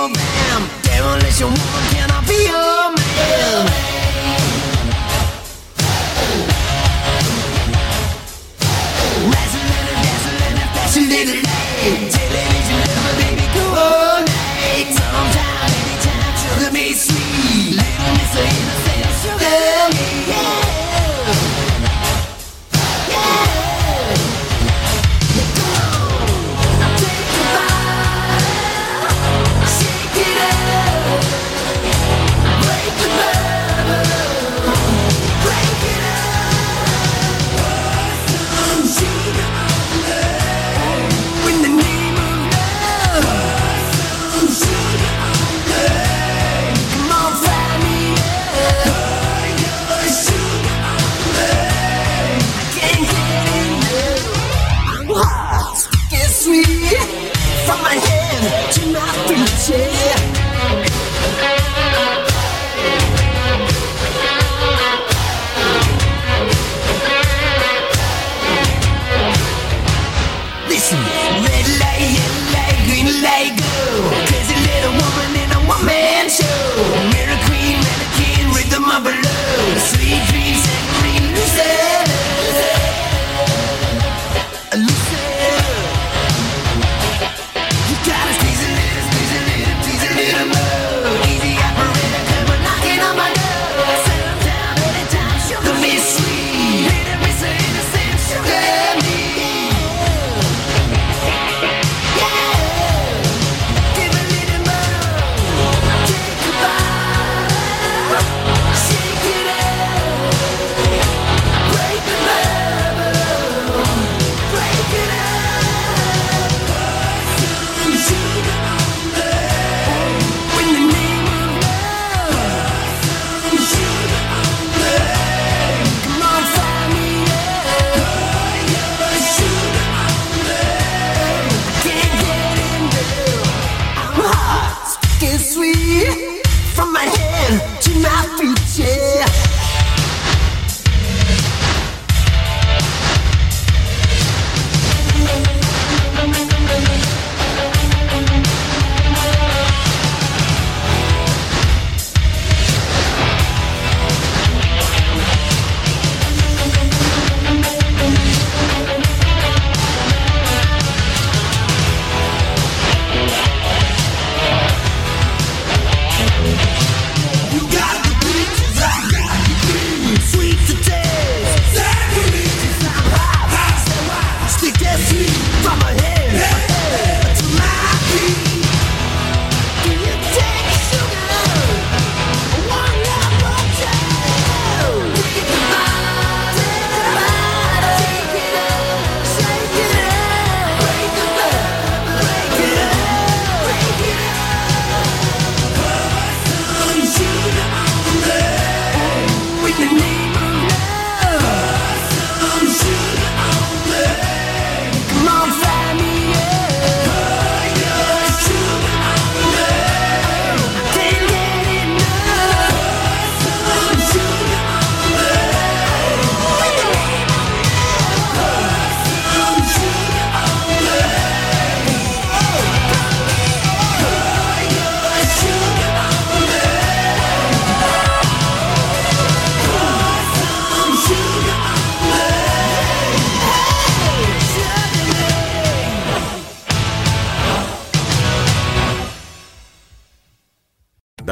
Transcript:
your man? Devilish, you woman, can I be your man? Fascinated, television, baby, all night. Anytime, sugar me sweet, little Miss Innocent, sugar me. Yeah. Listen. From my head to my feet, yeah.